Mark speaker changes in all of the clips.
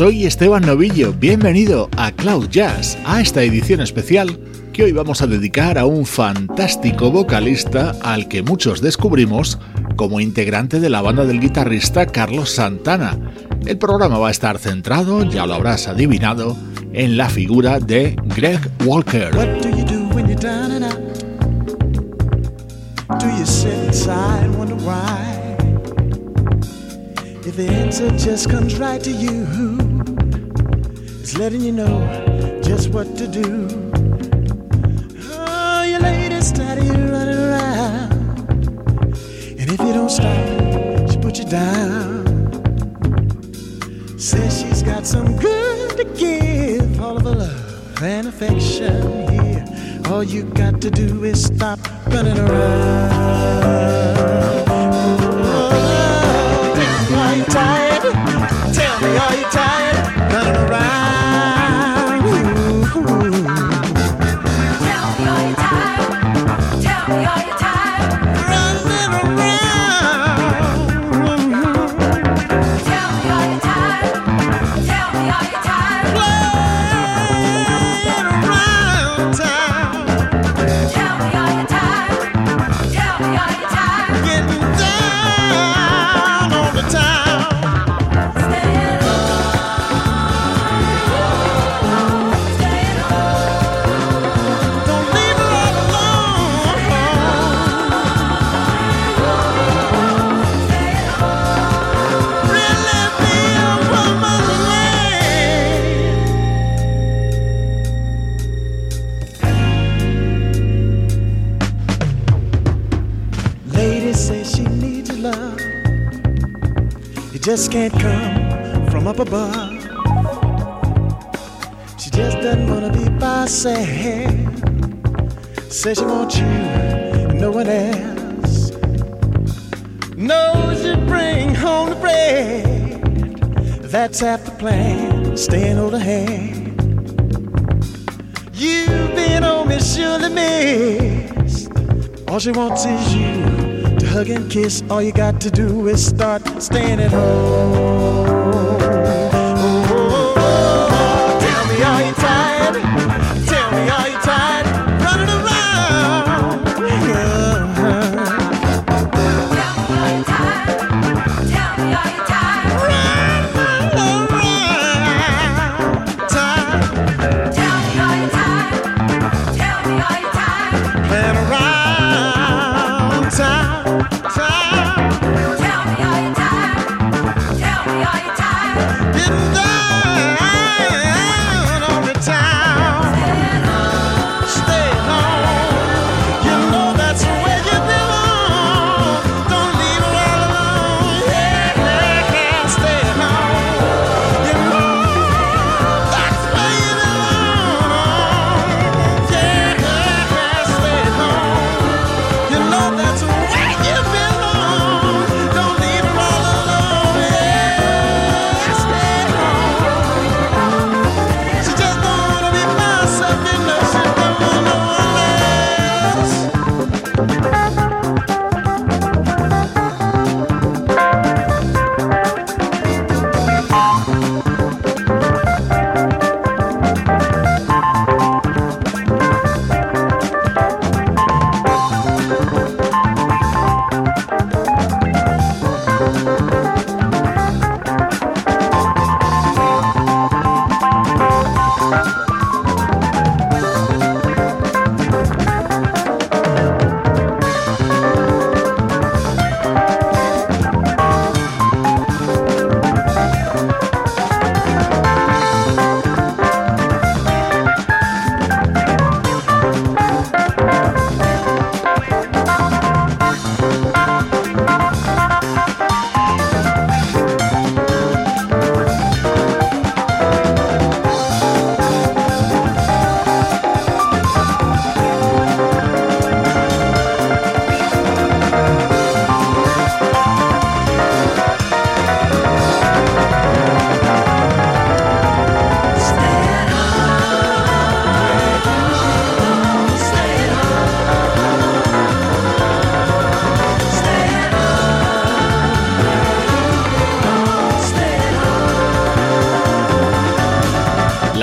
Speaker 1: Soy Esteban Novillo, bienvenido a Cloud Jazz, a esta edición especial que hoy vamos a dedicar a un fantástico vocalista al que muchos descubrimos como integrante de la banda del guitarrista Carlos Santana. El programa va a estar centrado, ya lo habrás adivinado, en la figura de Greg Walker.
Speaker 2: If the answer just comes right to you, it's letting you know just what to do. Oh, your lady's tired of you running around. And if you don't stop, she put you down. Says she's got some good to give, all of her love and affection here. All you got to do is stop running around. Are just can't come from up above. She just doesn't wanna be by herself. Says she wants you, and no one else. Knows you bring home the bread. That's half the plan, staying hold her hand. You've been on me, surely missed. All she wants is you hug and kiss. All you got to do is start staying at home.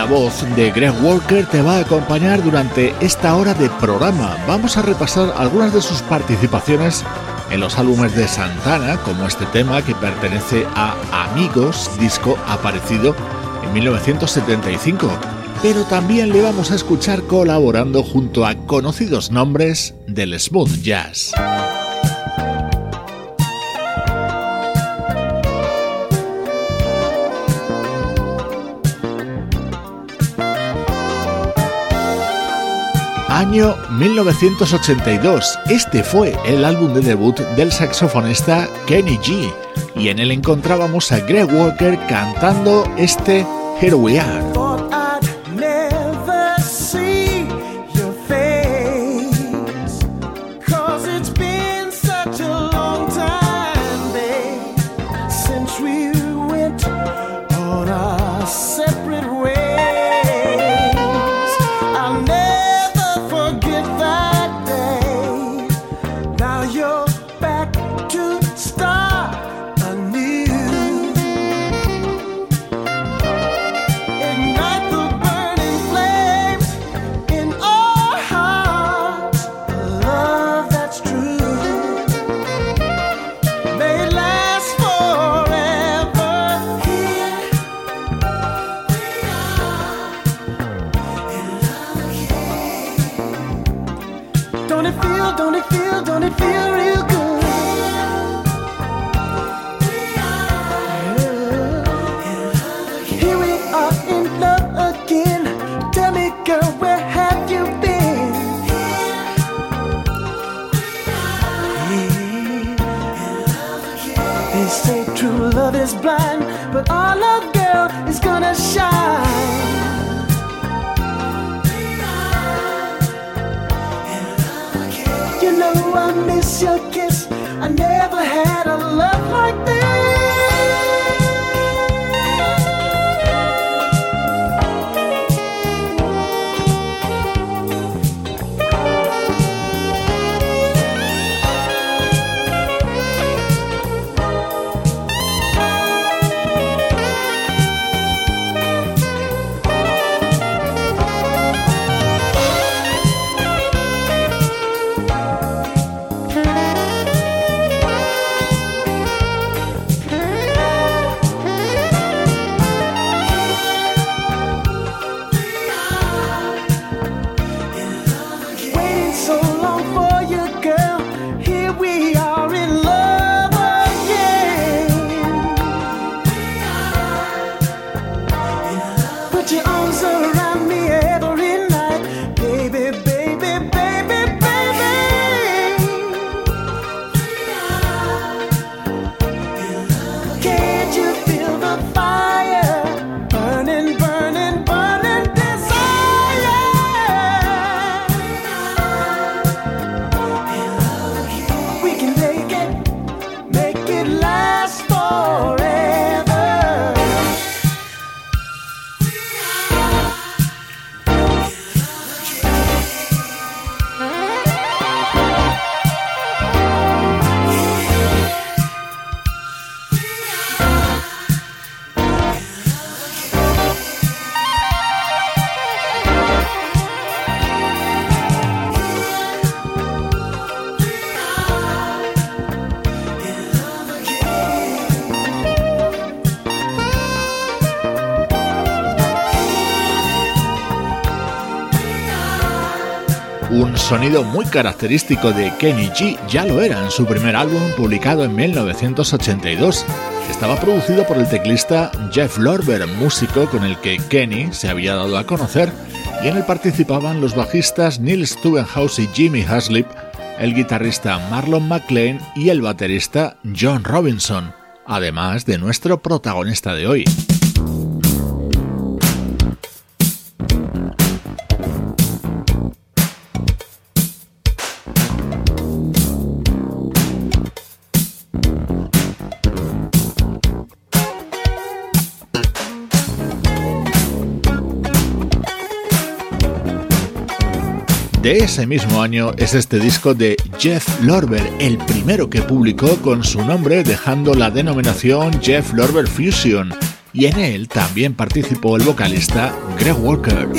Speaker 2: Voz de Greg Walker te va a acompañar durante esta hora de programa. Vamos a repasar algunas de sus participaciones en los álbumes de Santana, como este tema que pertenece a Amigos, disco aparecido en 1975. Pero también le vamos a escuchar colaborando junto a conocidos nombres del smooth jazz. Año 1982. Este fue el álbum de debut del saxofonista Kenny G y en él encontrábamos a Greg Walker cantando este Here We Are. Sonido muy característico de Kenny G ya lo era en su primer álbum publicado en 1982. Estaba producido por el teclista Jeff Lorber, músico con el que Kenny se había dado a conocer, y en él participaban los bajistas Neil Stubenhouse y Jimmy Haslip, el guitarrista Marlon McLean y el baterista John Robinson, además de nuestro protagonista de hoy. De ese mismo año es este disco de Jeff Lorber, el primero que publicó con su nombre dejando la denominación Jeff Lorber Fusion. Y en él también participó el vocalista Greg Walker.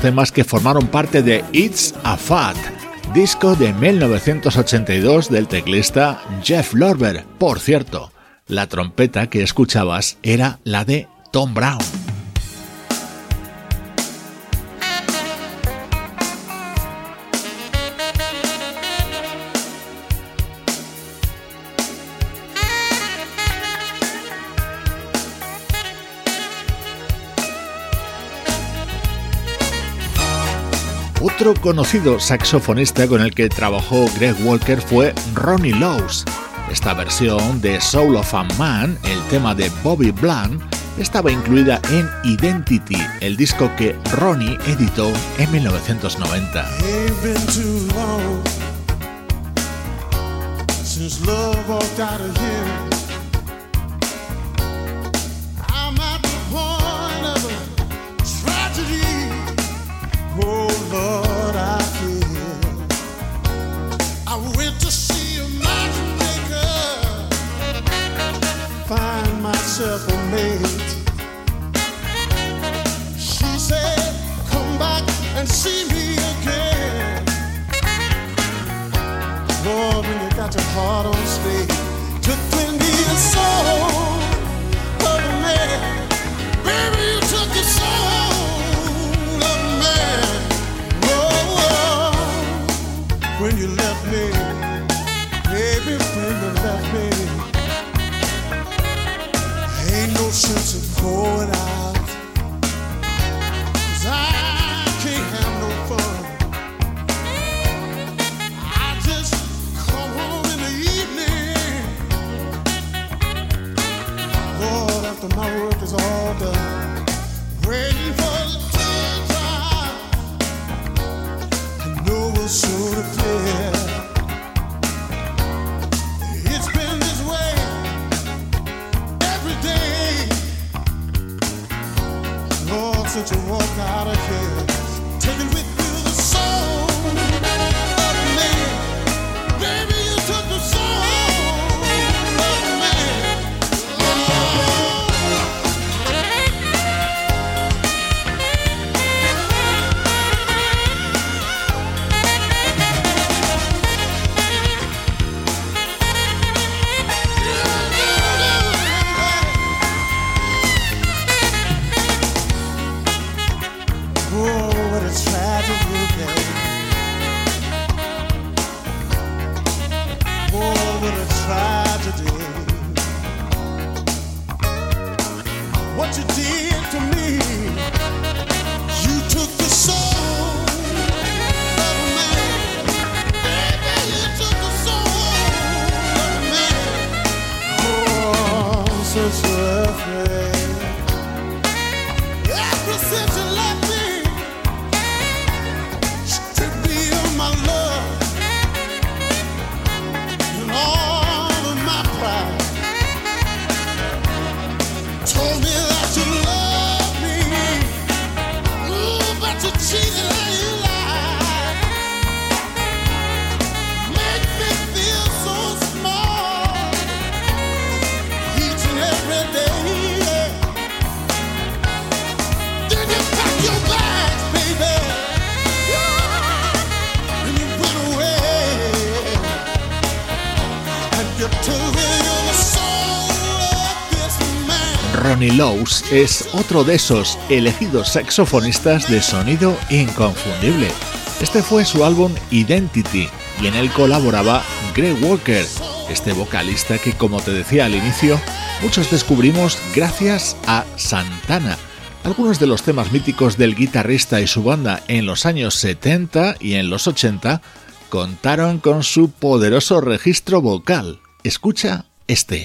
Speaker 2: Temas que formaron parte de It's a Fat, disco de 1982 del teclista Jeff Lorber. Por cierto, la trompeta que escuchabas era la de Tom Brown. Conocido saxofonista con el que trabajó Greg Walker fue Ronnie Lowes. Esta versión de Soul of a Man, el tema de Bobby Bland, estaba incluida en Identity, el disco que Ronnie editó en 1990.
Speaker 3: One heart on to Took 20 a
Speaker 2: old. es otro de esos elegidos saxofonistas de sonido inconfundible. Este fue su álbum Identity y en él colaboraba Greg Walker, este vocalista que como te decía al inicio, muchos descubrimos gracias a Santana. Algunos de los temas míticos del guitarrista y su banda en los años 70 y en los 80 contaron con su poderoso registro vocal. Escucha este.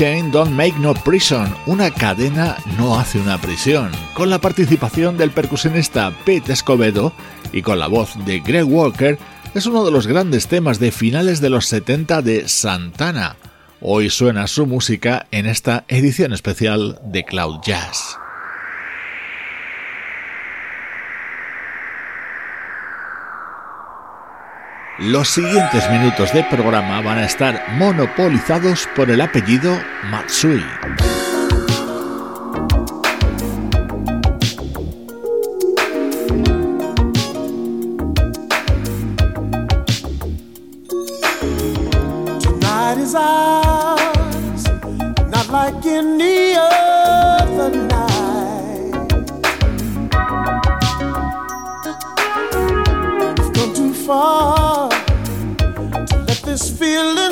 Speaker 1: Chain Don't Make No Prison, una cadena no hace una prisión, con la participación del percusionista Pete Escobedo y con la voz de Greg Walker, es uno de los grandes temas de finales de los 70 de Santana. Hoy suena su música en esta edición especial de Cloud Jazz. Los siguientes minutos de programa van a estar monopolizados por el apellido Matsui.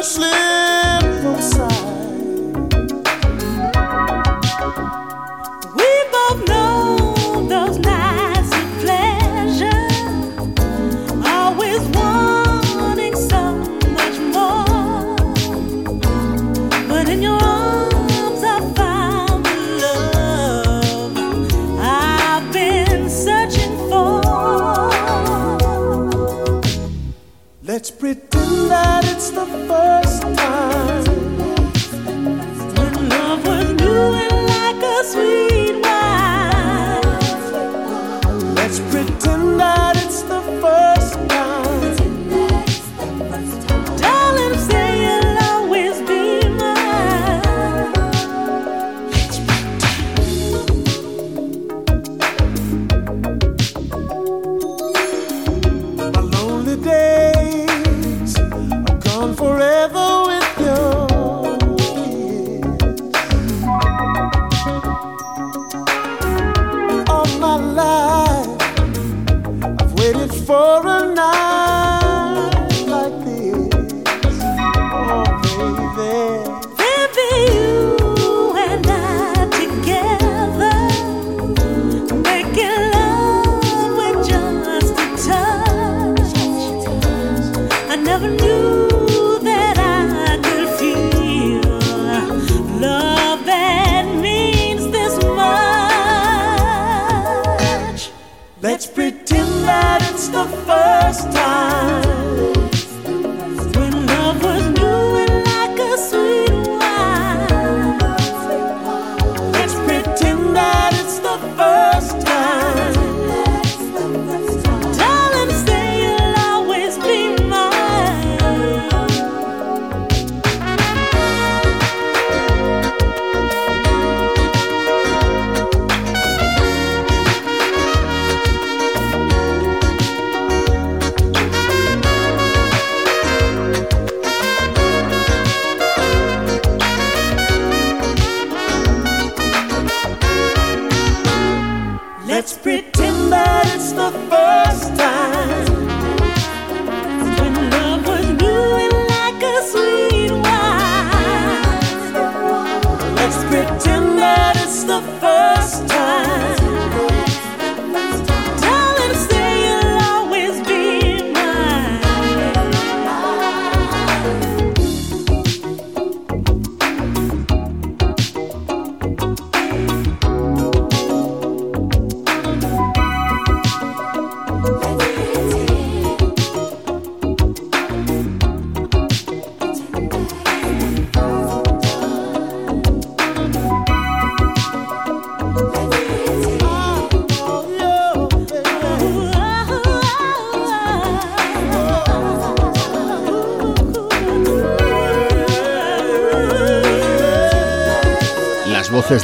Speaker 4: Slip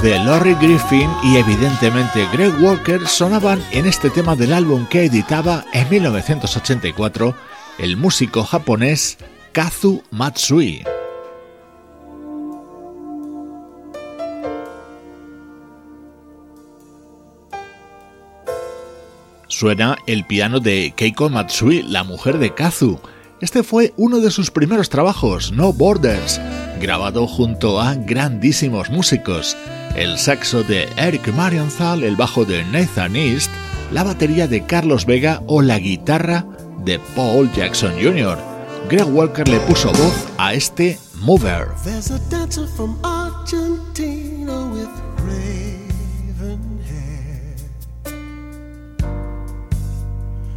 Speaker 1: de Laurie Griffin y evidentemente Greg Walker sonaban en este tema del álbum que editaba en 1984 el músico japonés Kazu Matsui. Suena el piano de Keiko Matsui, la mujer de Kazu. Este fue uno de sus primeros trabajos, No Borders, grabado junto a grandísimos músicos el saxo de Eric Marienthal, el bajo de Nathan East, la batería de Carlos Vega o la guitarra de Paul Jackson Jr. Greg Walker le puso voz a este Mover.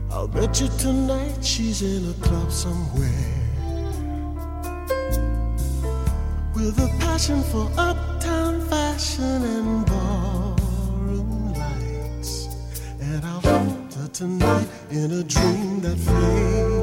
Speaker 2: I'll bet you tonight she's in a club somewhere with a passion for up dancing in ballroom lights, and I'll wonder tonight in a dream that fades.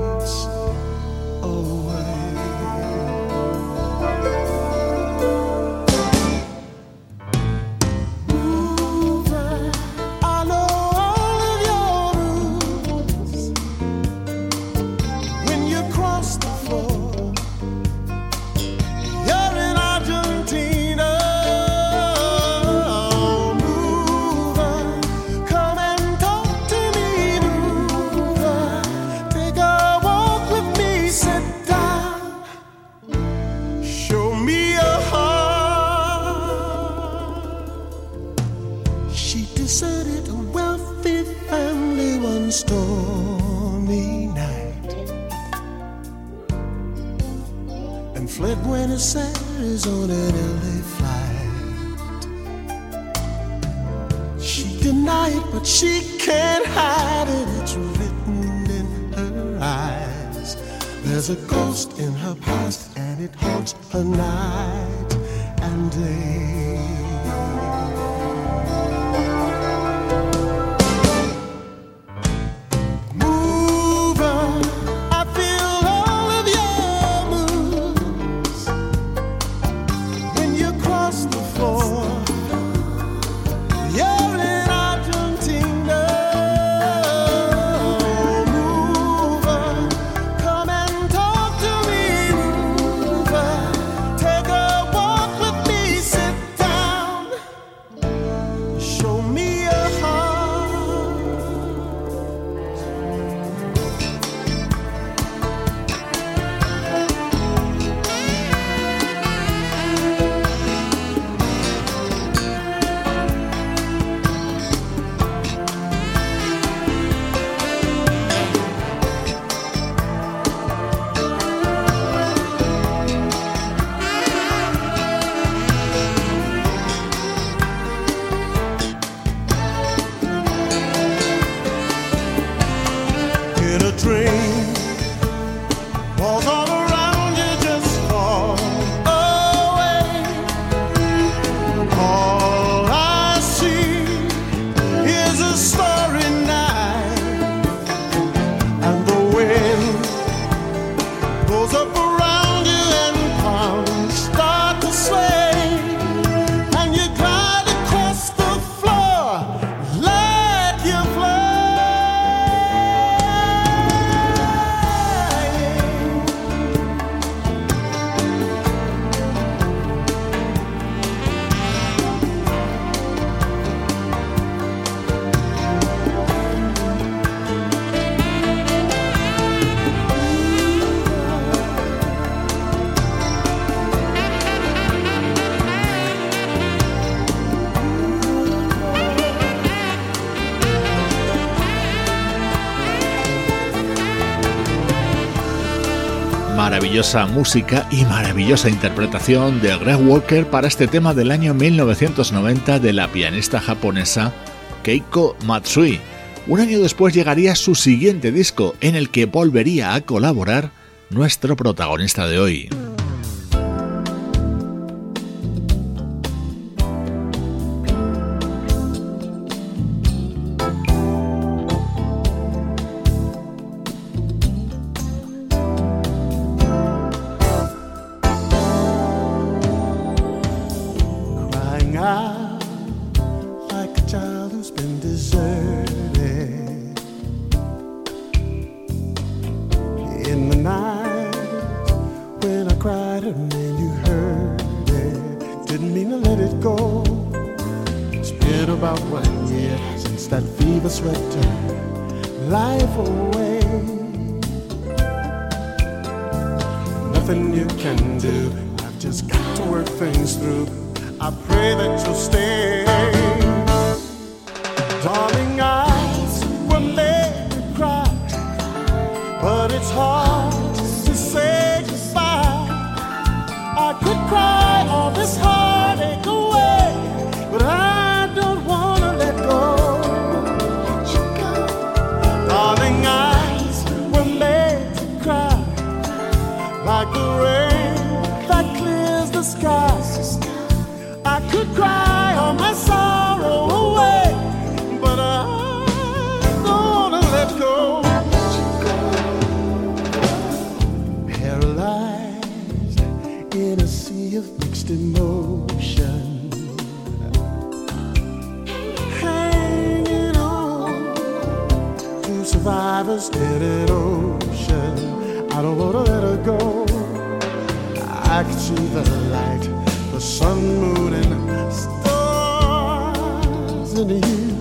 Speaker 1: música y maravillosa interpretación de Greg Walker para este tema del año 1990 de la pianista japonesa Keiko Matsui. Un año después llegaría su siguiente disco en el que volvería a colaborar nuestro protagonista de hoy.
Speaker 2: listen to you.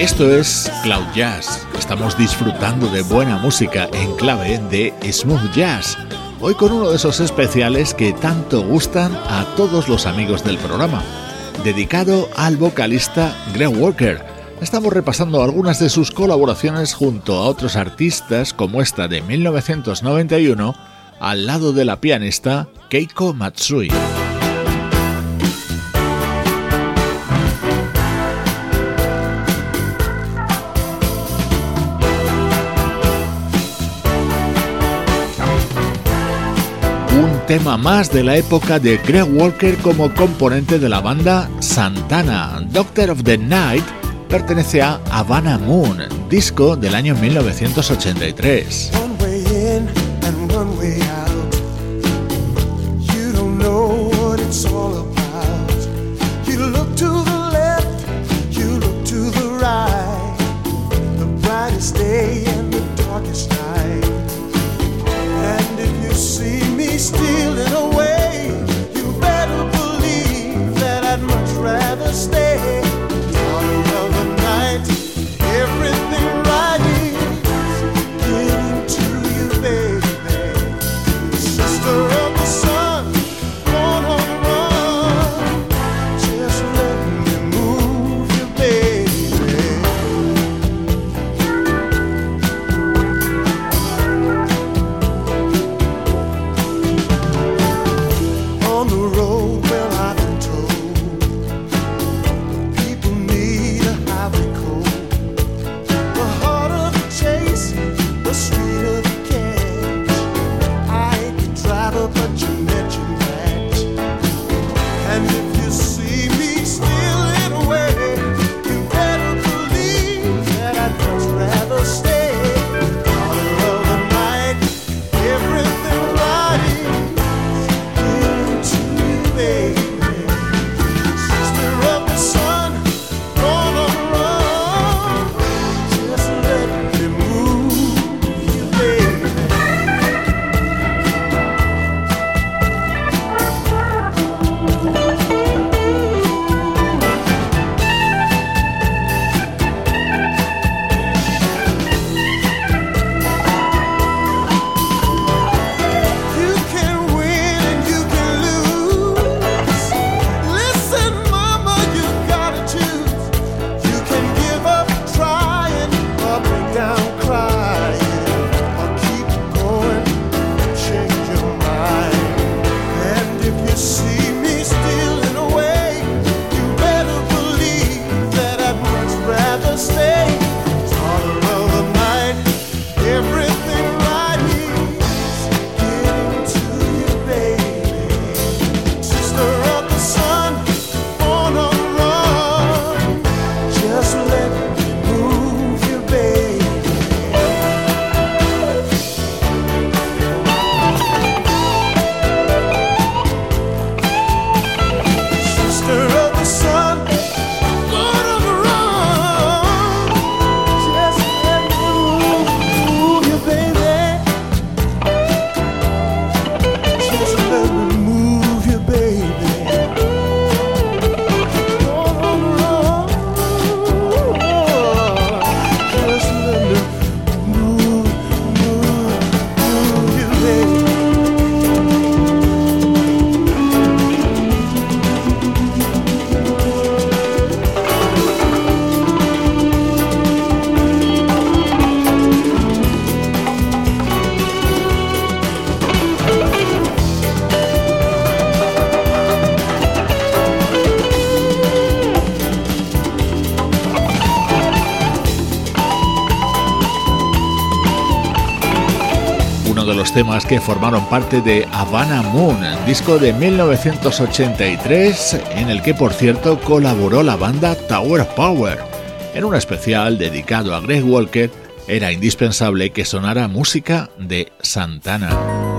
Speaker 1: Esto es Cloud Jazz. Estamos disfrutando de buena música en clave de smooth jazz. Hoy con uno de esos especiales que tanto gustan a todos los amigos del programa, dedicado al vocalista Glenn Walker. Estamos repasando algunas de sus colaboraciones junto a otros artistas como esta de 1991 al lado de la pianista Keiko Matsui. tema más de la época de Greg Walker como componente de la banda Santana. Doctor of the Night pertenece a Havana Moon, disco del año 1983.
Speaker 2: Que formaron parte de Havana Moon, disco de 1983 en el que por cierto colaboró la banda Tower Power. En un especial dedicado a Greg Walker era indispensable que sonara música de Santana.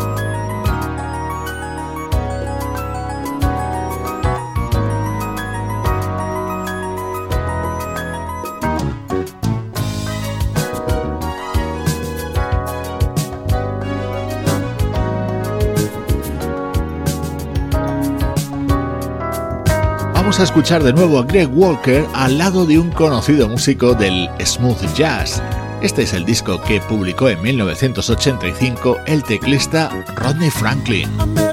Speaker 2: Escuchar de nuevo a Greg Walker al lado de un conocido músico del smooth jazz. Este es el disco que publicó en 1985 el teclista Rodney Franklin.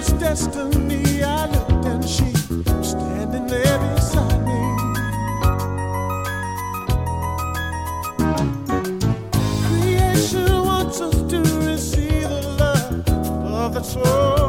Speaker 2: was destiny. I looked and she was standing there beside me. Creation wants us to receive the love of the soul.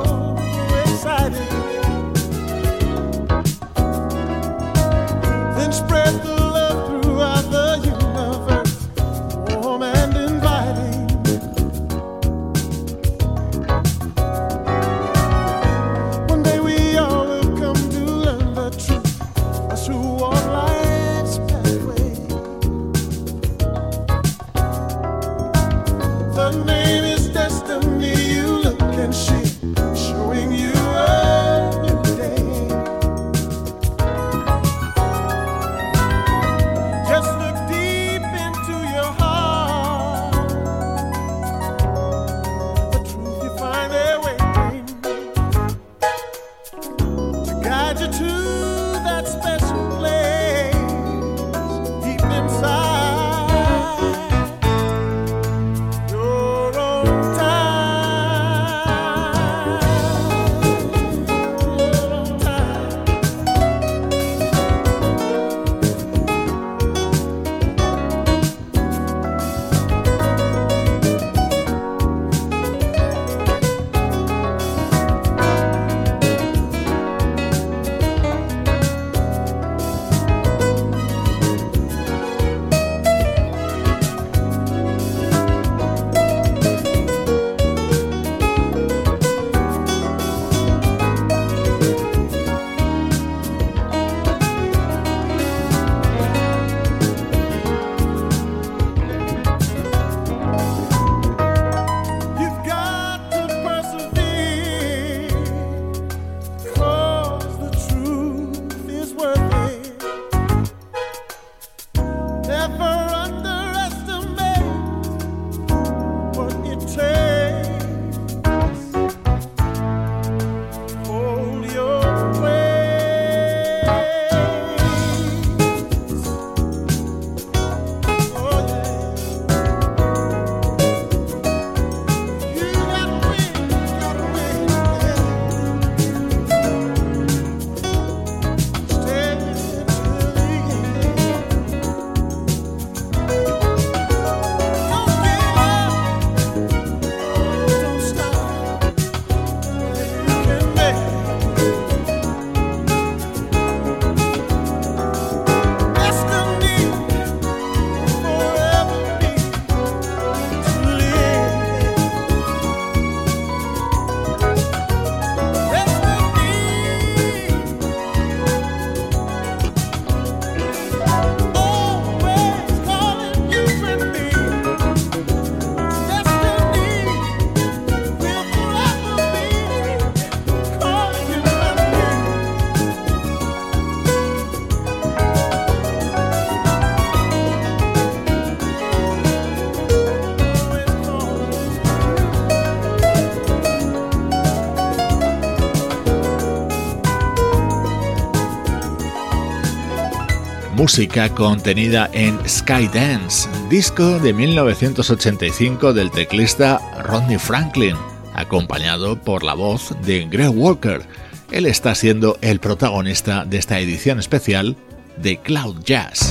Speaker 2: Música contenida en Skydance, disco de 1985 del teclista Rodney Franklin, acompañado por la voz de Greg Walker. Él está siendo el protagonista de esta edición especial de Cloud Jazz.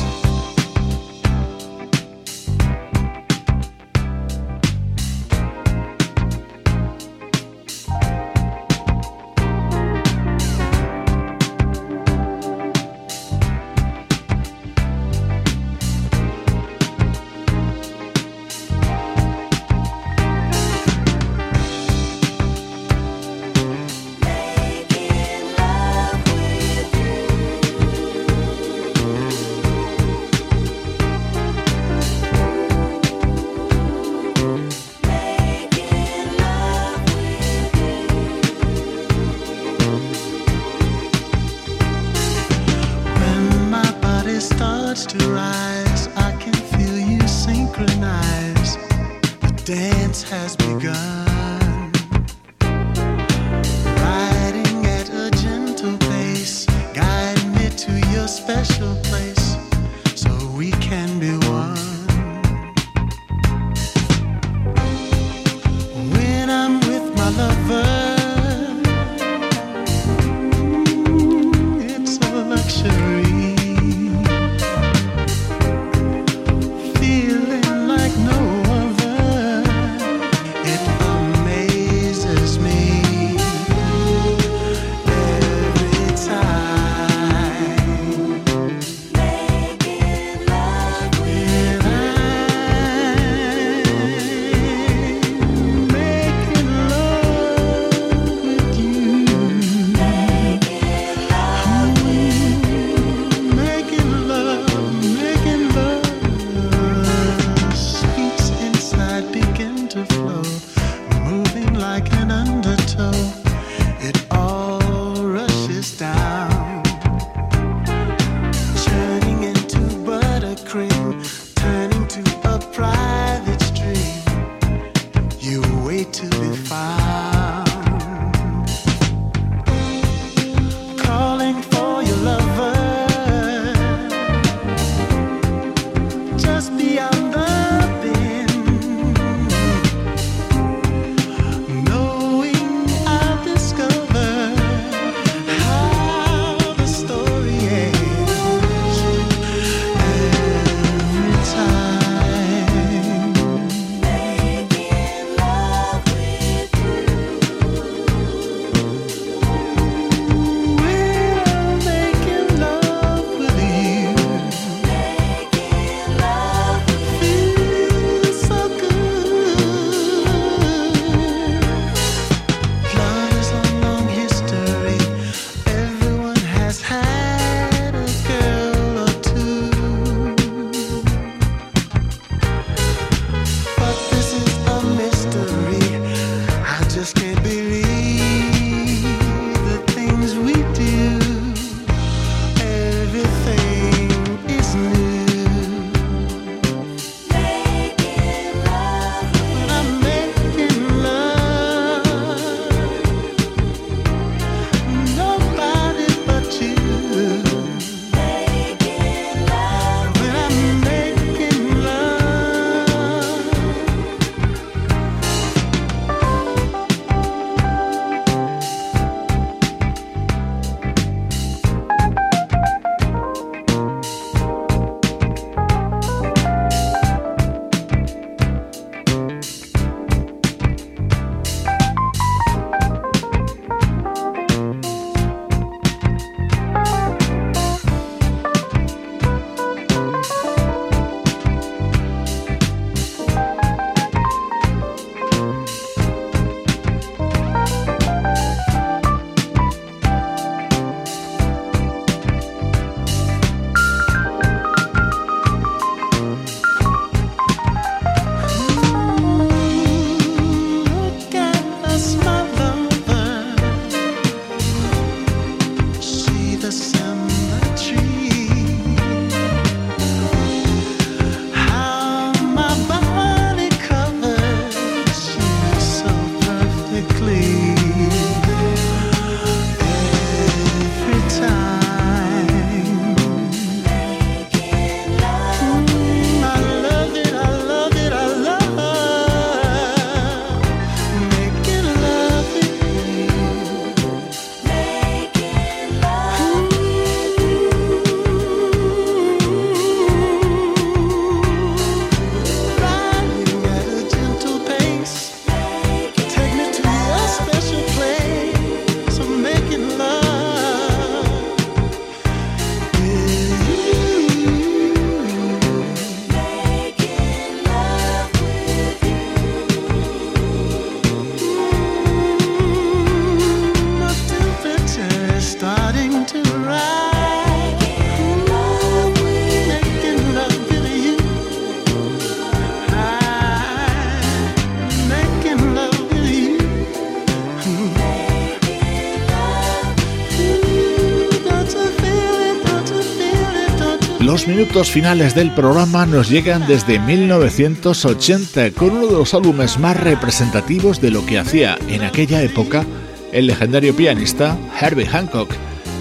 Speaker 1: Los minutos finales del programa nos llegan desde 1980 con uno de los álbumes más representativos de lo que hacía en aquella época el legendario pianista Herbie Hancock.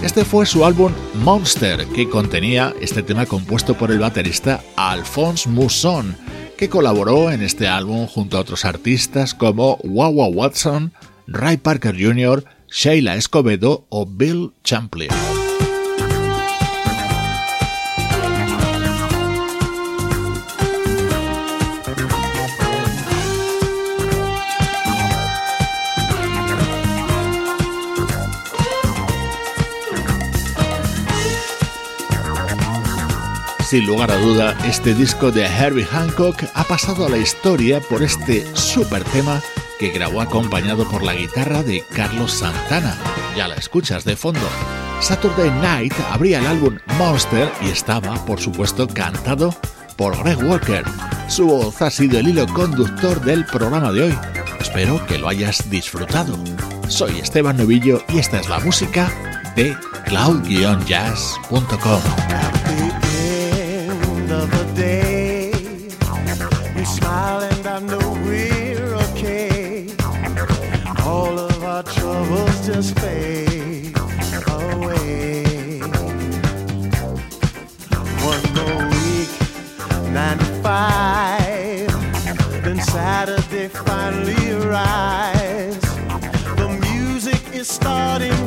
Speaker 1: Este fue su álbum Monster, que contenía este tema compuesto por el baterista Alphonse Mousson, que colaboró en este álbum junto a otros artistas como Wawa Watson, Ray Parker Jr., Sheila Escobedo o Bill Champlin. Sin lugar a duda, este disco de Herbie Hancock ha pasado a la historia por este super tema que grabó acompañado por la guitarra de Carlos Santana. Ya la escuchas de fondo. Saturday Night abría el álbum Monster y estaba, por supuesto, cantado por Greg Walker. Su voz ha sido el hilo conductor del programa de hoy. Espero que lo hayas disfrutado. Soy Esteban Novillo y esta es la música de cloud-jazz.com.
Speaker 2: nine. Then Saturday finally arrives. The music is starting